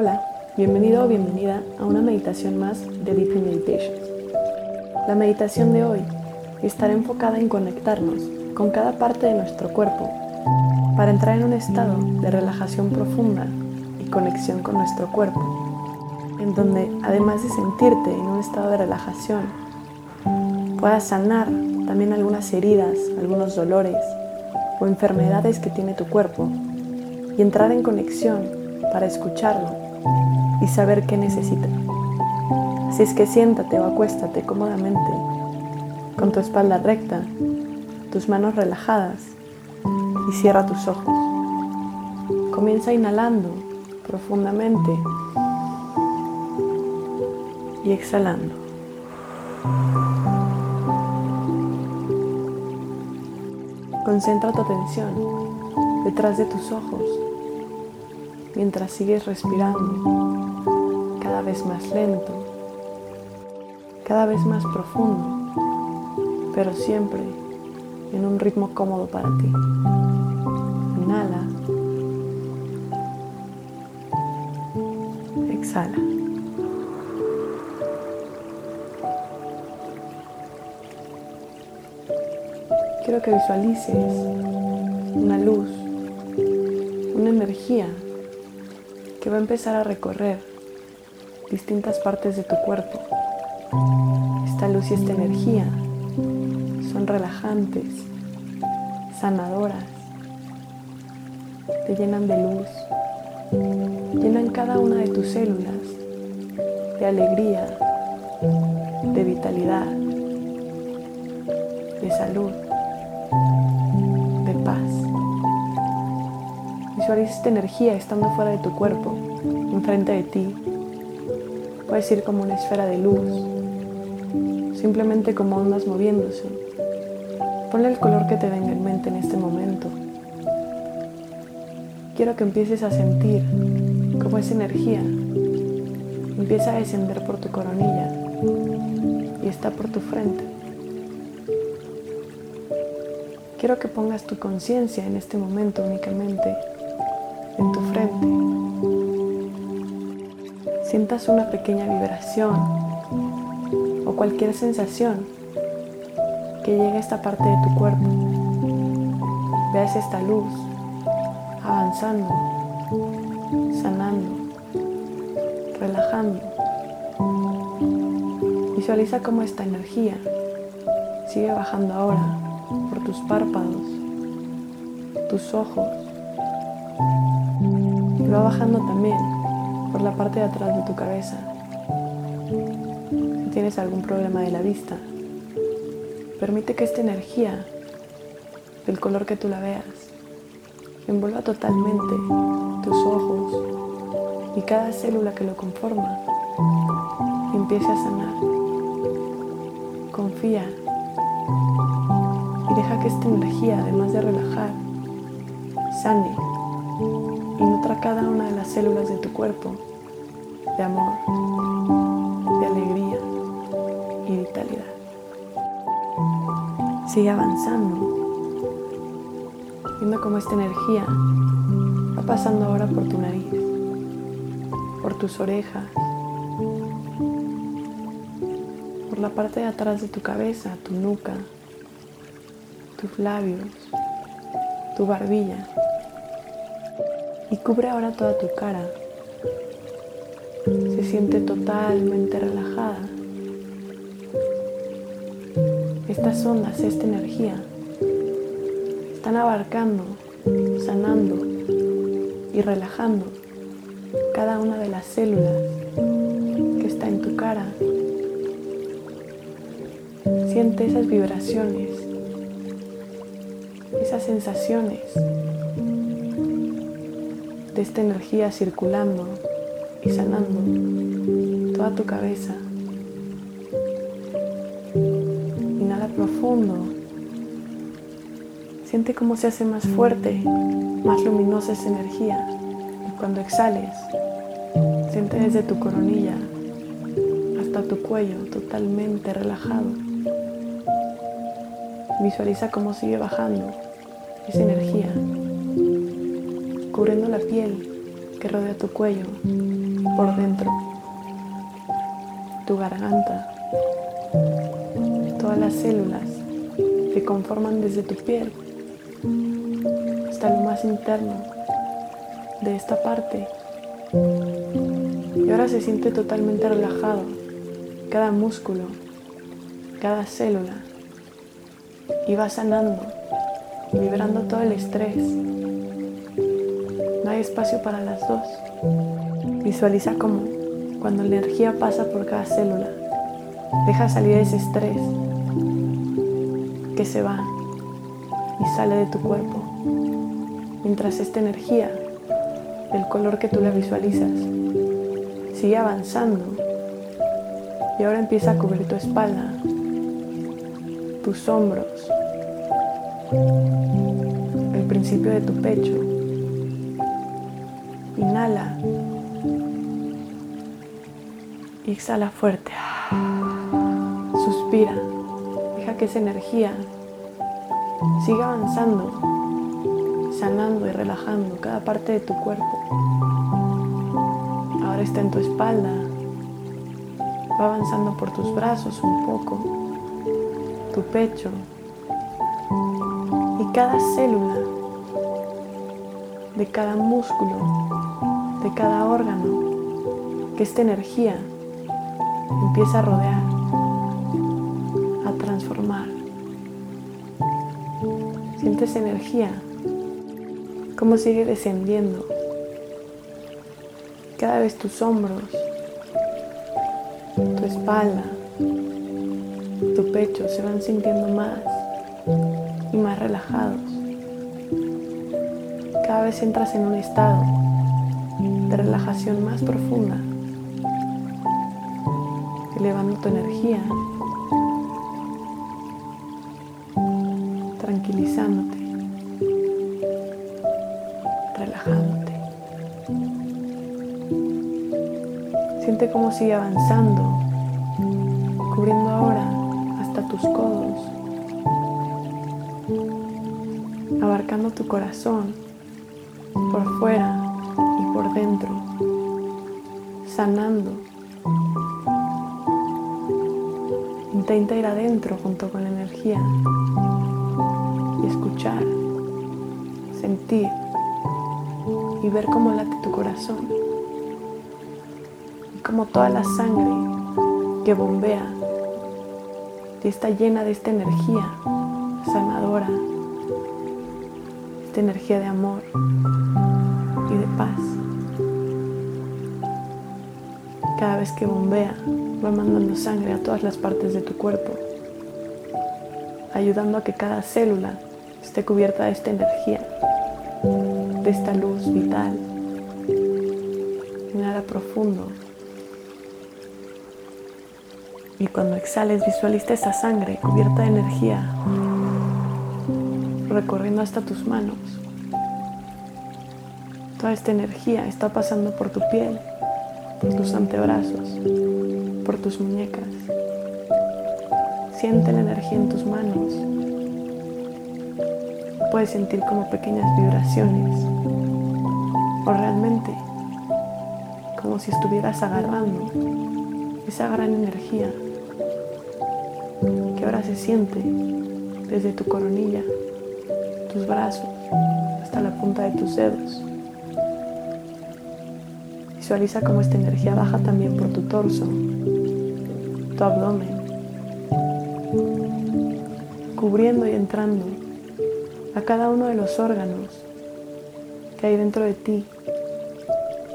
Hola, bienvenido o bienvenida a una meditación más de Deep Meditations. La meditación de hoy estará enfocada en conectarnos con cada parte de nuestro cuerpo para entrar en un estado de relajación profunda y conexión con nuestro cuerpo, en donde además de sentirte en un estado de relajación, puedas sanar también algunas heridas, algunos dolores o enfermedades que tiene tu cuerpo y entrar en conexión para escucharlo y saber qué necesita. Así es que siéntate o acuéstate cómodamente, con tu espalda recta, tus manos relajadas y cierra tus ojos. Comienza inhalando profundamente y exhalando. Concentra tu atención detrás de tus ojos mientras sigues respirando cada vez más lento, cada vez más profundo, pero siempre en un ritmo cómodo para ti. Inhala. Exhala. Quiero que visualices una luz, una energía que va a empezar a recorrer distintas partes de tu cuerpo. Esta luz y esta energía son relajantes, sanadoras, te llenan de luz, llenan cada una de tus células de alegría, de vitalidad, de salud, Esta energía estando fuera de tu cuerpo, enfrente de ti. Puedes ir como una esfera de luz, simplemente como ondas moviéndose. Ponle el color que te venga en mente en este momento. Quiero que empieces a sentir cómo esa energía empieza a descender por tu coronilla y está por tu frente. Quiero que pongas tu conciencia en este momento únicamente Una pequeña vibración o cualquier sensación que llegue a esta parte de tu cuerpo. Veas esta luz avanzando, sanando, relajando. Visualiza cómo esta energía sigue bajando ahora por tus párpados, tus ojos, y va bajando también por la parte de atrás de tu cabeza. Si tienes algún problema de la vista, permite que esta energía, del color que tú la veas, envuelva totalmente tus ojos y cada célula que lo conforma empiece a sanar. Confía y deja que esta energía, además de relajar, sane y nutra cada una de las células de tu cuerpo de amor, de alegría y vitalidad. Sigue avanzando, viendo cómo esta energía va pasando ahora por tu nariz, por tus orejas, por la parte de atrás de tu cabeza, tu nuca, tus labios, tu barbilla y cubre ahora toda tu cara. Siente totalmente relajada. Estas ondas, esta energía, están abarcando, sanando y relajando cada una de las células que está en tu cara. Siente esas vibraciones, esas sensaciones de esta energía circulando y sanando toda tu cabeza. Inhala profundo. Siente cómo se hace más fuerte, más luminosa esa energía. Y cuando exhales, siente desde tu coronilla hasta tu cuello totalmente relajado. Visualiza cómo sigue bajando esa energía cubriendo la piel que rodea tu cuello por dentro, tu garganta, todas las células que conforman desde tu piel hasta lo más interno de esta parte. Y ahora se siente totalmente relajado cada músculo, cada célula y va sanando, liberando todo el estrés. No hay espacio para las dos. Visualiza cómo cuando la energía pasa por cada célula, deja salir ese estrés que se va y sale de tu cuerpo. Mientras esta energía, el color que tú la visualizas, sigue avanzando y ahora empieza a cubrir tu espalda, tus hombros, el principio de tu pecho. Inhala exhala fuerte. Suspira. Deja que esa energía siga avanzando, sanando y relajando cada parte de tu cuerpo. Ahora está en tu espalda. Va avanzando por tus brazos un poco, tu pecho y cada célula de cada músculo, de cada órgano, que esta energía empieza a rodear, a transformar. Sientes energía, cómo sigue descendiendo. Cada vez tus hombros, tu espalda, tu pecho se van sintiendo más y más relajados. Cada vez entras en un estado de relajación más profunda elevando tu energía, tranquilizándote, relajándote. Siente cómo sigue avanzando, cubriendo ahora hasta tus codos, abarcando tu corazón por fuera y por dentro, sanando Intenta ir adentro junto con la energía y escuchar, sentir y ver cómo late tu corazón y cómo toda la sangre que bombea y está llena de esta energía sanadora, esta energía de amor y de paz. Cada vez que bombea, va mandando sangre a todas las partes de tu cuerpo, ayudando a que cada célula esté cubierta de esta energía, de esta luz vital. Inhala profundo. Y cuando exhales, visualiza esa sangre cubierta de energía recorriendo hasta tus manos. Toda esta energía está pasando por tu piel, por tus antebrazos, por tus muñecas. Siente la energía en tus manos. Puedes sentir como pequeñas vibraciones o realmente como si estuvieras agarrando esa gran energía que ahora se siente desde tu coronilla, tus brazos, hasta la punta de tus dedos. Visualiza cómo esta energía baja también por tu torso, tu abdomen, cubriendo y entrando a cada uno de los órganos que hay dentro de ti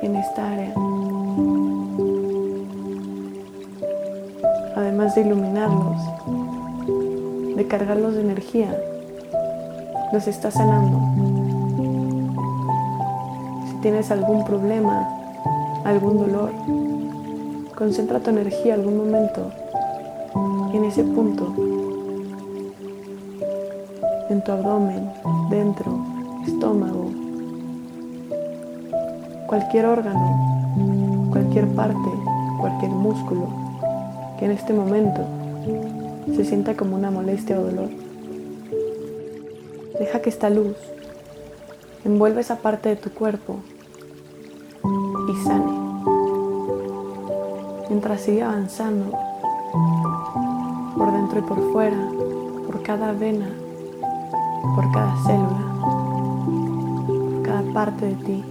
en esta área. Además de iluminarlos, de cargarlos de energía, los está sanando. Si tienes algún problema, algún dolor, Concentra tu energía algún momento en ese punto, en tu abdomen, dentro, estómago, cualquier órgano, cualquier parte, cualquier músculo que en este momento se sienta como una molestia o dolor. Deja que esta luz envuelva esa parte de tu cuerpo y sane mientras sigue avanzando por dentro y por fuera, por cada vena, por cada célula, por cada parte de ti.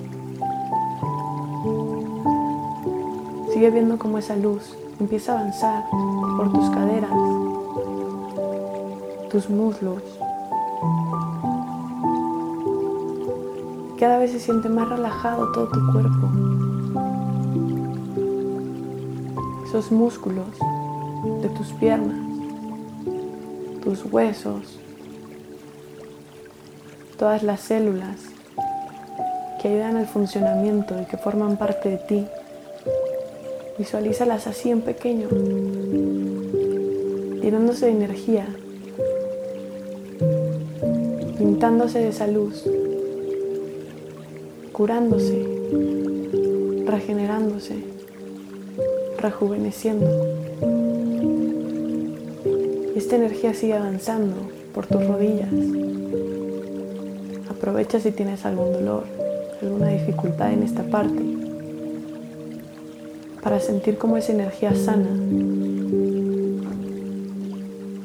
Sigue viendo cómo esa luz empieza a avanzar por tus caderas, tus muslos. Cada vez se siente más relajado todo tu cuerpo. Esos músculos de tus piernas, tus huesos, todas las células que ayudan al funcionamiento y que forman parte de ti. Visualízalas así en pequeño, llenándose de energía, pintándose de esa luz, curándose, regenerándose, rejuveneciendo. Esta energía sigue avanzando por tus rodillas. Aprovecha si tienes algún dolor, alguna dificultad en esta parte, para sentir cómo esa energía sana,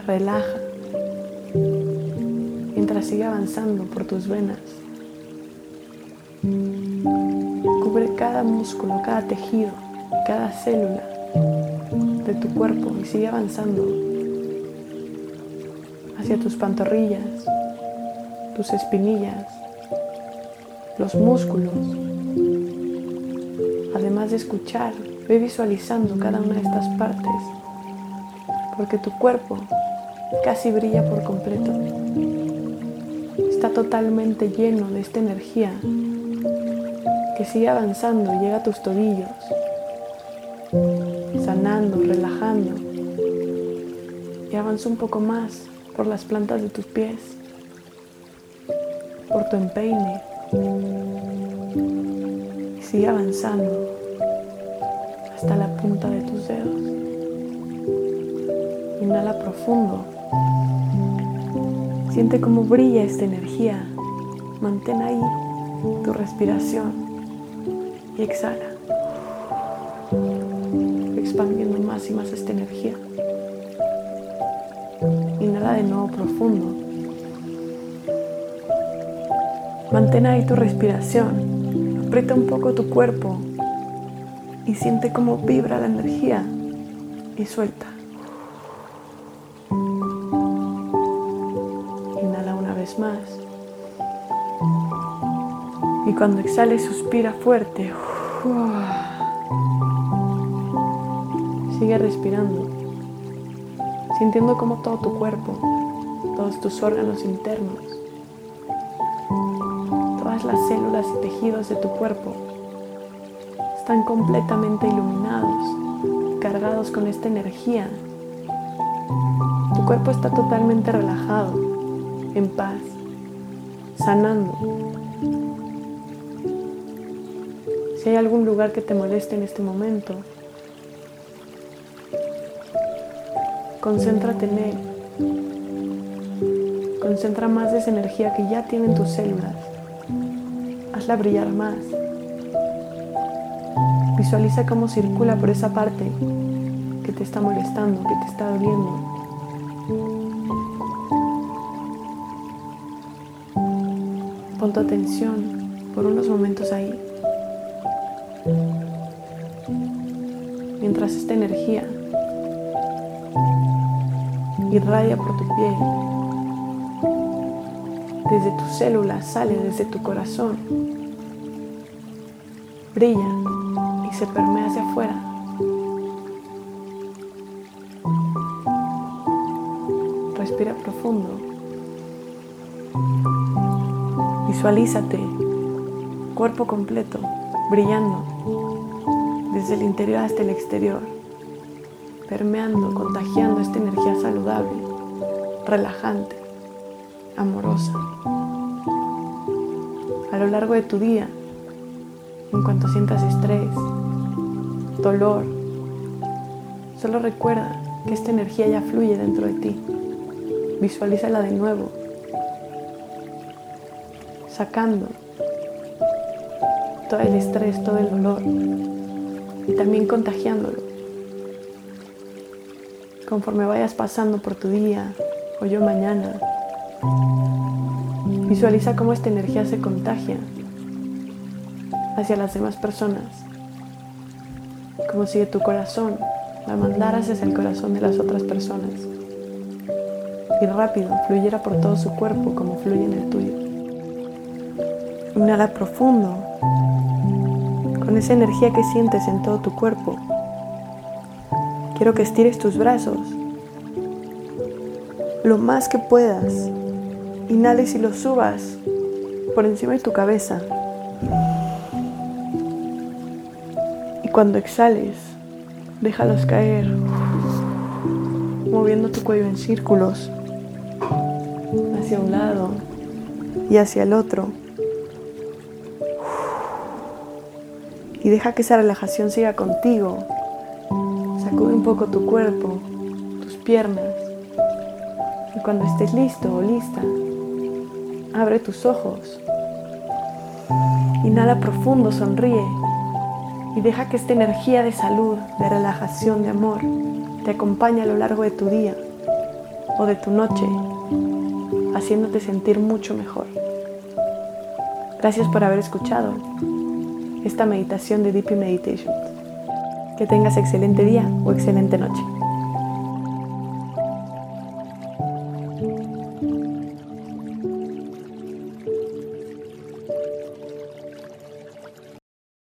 relaja, mientras sigue avanzando por tus venas. Cubre cada músculo, cada tejido, cada célula de tu cuerpo y sigue avanzando hacia tus pantorrillas, tus espinillas, los músculos. Además de escuchar, ve visualizando cada una de estas partes, porque tu cuerpo casi brilla por completo. Está totalmente lleno de esta energía que sigue avanzando y llega a tus tobillos, sanando, relajando, y avanza un poco más por las plantas de tus pies, por tu empeine, y sigue avanzando hasta la punta de tus dedos. Inhala profundo. Siente cómo brilla esta energía. Mantén ahí tu respiración y exhala, expandiendo más y más esta energía. Inhala de nuevo profundo. Mantén ahí tu respiración. Aprieta un poco tu cuerpo y siente cómo vibra la energía y suelta. Inhala una vez más. Y cuando exhale, suspira fuerte. Sigue respirando, sintiendo como todo tu cuerpo, todos tus órganos internos, todas las células y tejidos de tu cuerpo están completamente iluminados, cargados con esta energía. Tu cuerpo está totalmente relajado, en paz, sanando. Si hay algún lugar que te moleste en este momento, concéntrate en él. Concentra más de esa energía que ya tienen tus células. Hazla brillar más. Visualiza cómo circula por esa parte que te está molestando, que te está doliendo. Pon tu atención por unos momentos ahí. Mientras esta energía irradia por tu piel, desde tus células sale desde tu corazón, brilla y se permea hacia afuera. Respira profundo. Visualízate, cuerpo completo, brillando desde el interior hasta el exterior, permeando, contagiando esta energía saludable, relajante, amorosa. A lo largo de tu día, en cuanto sientas estrés, dolor, solo recuerda que esta energía ya fluye dentro de ti. Visualízala de nuevo, sacando todo el estrés, todo el dolor y también contagiándolo conforme vayas pasando por tu día o yo mañana. Visualiza cómo esta energía se contagia hacia las demás personas, como si de tu corazón la mandaras hacia el corazón de las otras personas y rápido fluyera por todo su cuerpo como fluye en el tuyo. Inhala profundo con esa energía que sientes en todo tu cuerpo. Quiero que estires tus brazos lo más que puedas. Inhales y los subas por encima de tu cabeza. Y cuando exhales, déjalos caer, moviendo tu cuello en círculos hacia un lado y hacia el otro. Y deja que esa relajación siga contigo. Sacude un poco tu cuerpo, tus piernas. Y cuando estés listo o lista, abre tus ojos. Inhala profundo, sonríe y deja que esta energía de salud, de relajación, de amor te acompañe a lo largo de tu día o de tu noche, haciéndote sentir mucho mejor. Gracias por haber escuchado esta meditación de Deep Meditation. Que tengas excelente día o excelente noche.